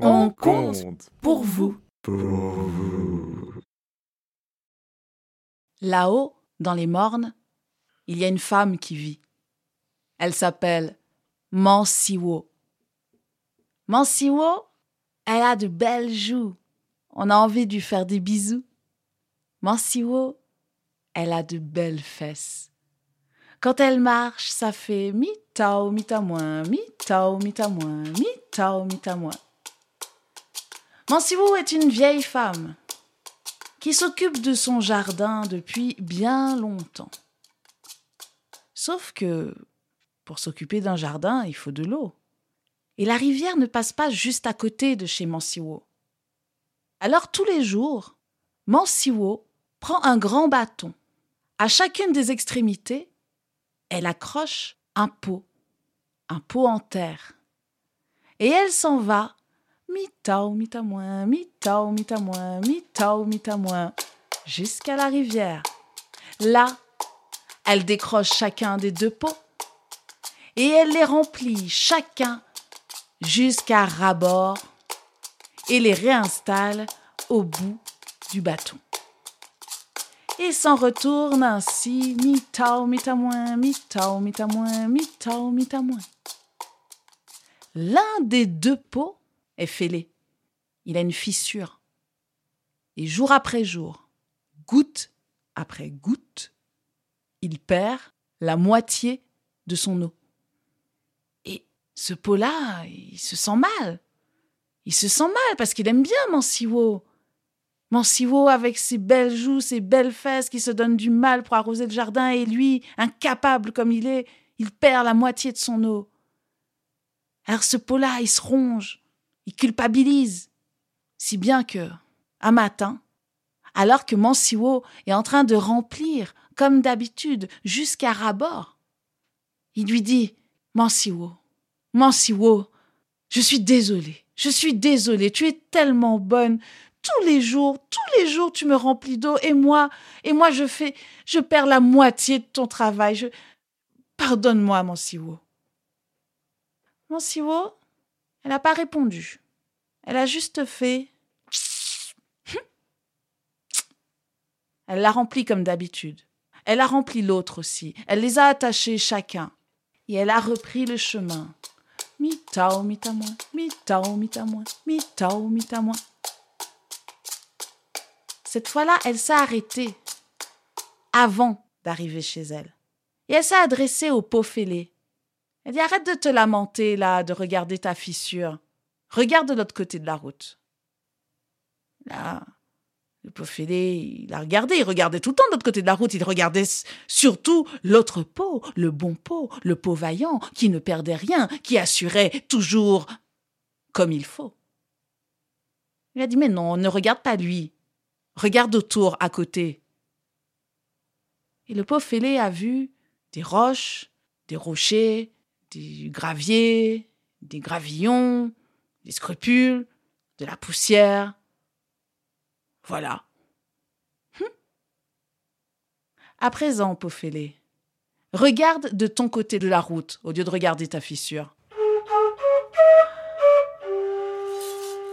On compte pour vous. Pour vous. Là-haut, dans les mornes, il y a une femme qui vit. Elle s'appelle Mansiwo. Mansiwo, elle a de belles joues. On a envie de lui faire des bisous. Mansiwo, elle a de belles fesses. Quand elle marche, ça fait mi-tao, mi-ta moins, mi-tao, mi-ta moins, mi-tao, mi-ta moins. Mansiwo est une vieille femme qui s'occupe de son jardin depuis bien longtemps. Sauf que pour s'occuper d'un jardin, il faut de l'eau. Et la rivière ne passe pas juste à côté de chez Mansiwo. Alors tous les jours, Mansiwo prend un grand bâton. À chacune des extrémités, elle accroche un pot, un pot en terre. Et elle s'en va, mi-tao, mi-ta moins, mi-tao, mi-ta moins, mi-tao, mi-ta moins, jusqu'à la rivière. Là, elle décroche chacun des deux pots et elle les remplit chacun jusqu'à rabord et les réinstalle au bout du bâton. Et s'en retourne ainsi, mi-tao, mi-ta moins, mi-tao, mi-ta moins, mi-tao, mi-ta moins. L'un des deux pots est fêlé. Il a une fissure. Et jour après jour, goutte après goutte, il perd la moitié de son eau. Et ce pot-là, il se sent mal. Il se sent mal parce qu'il aime bien Mansiwo. Mansiwo avec ses belles joues, ses belles fesses qui se donnent du mal pour arroser le jardin et lui, incapable comme il est, il perd la moitié de son eau. Alors ce pot-là, il se ronge, il culpabilise, si bien que, un matin, alors que Mansiwo est en train de remplir, comme d'habitude, jusqu'à rabord, il lui dit Mansiwo, Mansiwo, je suis désolé, je suis désolé, tu es tellement bonne, tous les jours, tous les jours, tu me remplis d'eau et moi, et moi, je fais, je perds la moitié de ton travail. Je, pardonne-moi, mon Siwo. Mon Siwo, elle n'a pas répondu. Elle a juste fait. Elle l'a rempli comme d'habitude. Elle a rempli l'autre aussi. Elle les a attachés chacun. Et elle a repris le chemin. Cette fois-là, elle s'est arrêtée avant d'arriver chez elle. Et elle s'est adressée au pot fêlé. Elle dit Arrête de te lamenter là, de regarder ta fissure. Regarde de l'autre côté de la route. Là, le pot fêlé, il a regardé, il regardait tout le temps de l'autre côté de la route, il regardait surtout l'autre pot, le bon pot, le pot vaillant, qui ne perdait rien, qui assurait toujours comme il faut. Il a dit Mais non, ne regarde pas lui. Regarde autour, à côté. Et le pauvre fêlé a vu des roches, des rochers, des graviers, des gravillons, des scrupules, de la poussière. Voilà. Hum. À présent, fêlé, regarde de ton côté de la route au lieu de regarder ta fissure.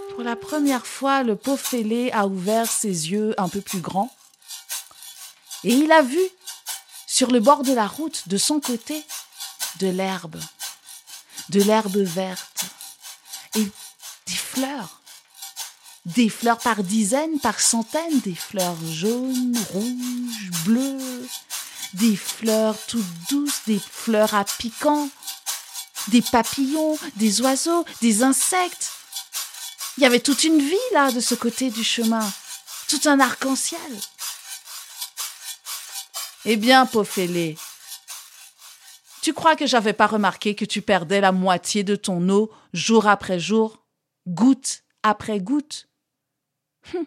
Pour la première fois, le fêlé a ouvert ses yeux un peu plus grands et il a vu sur le bord de la route, de son côté, de l'herbe, de l'herbe verte et des fleurs. Des fleurs par dizaines, par centaines, des fleurs jaunes, rouges, bleues, des fleurs toutes douces, des fleurs à piquant, des papillons, des oiseaux, des insectes. Il y avait toute une vie là de ce côté du chemin, tout un arc-en-ciel. Eh bien, Pophélie, tu crois que j'avais pas remarqué que tu perdais la moitié de ton eau jour après jour, goutte après goutte? Hum.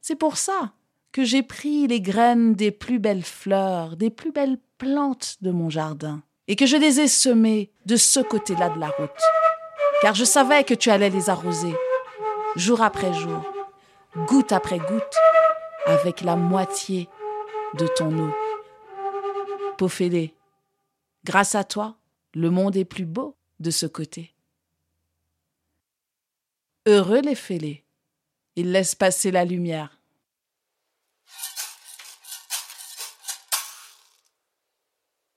C'est pour ça que j'ai pris les graines des plus belles fleurs, des plus belles plantes de mon jardin, et que je les ai semées de ce côté-là de la route car je savais que tu allais les arroser, jour après jour, goutte après goutte, avec la moitié de ton eau. Grâce à toi, le monde est plus beau de ce côté. Heureux les fêlés. Ils laissent passer la lumière.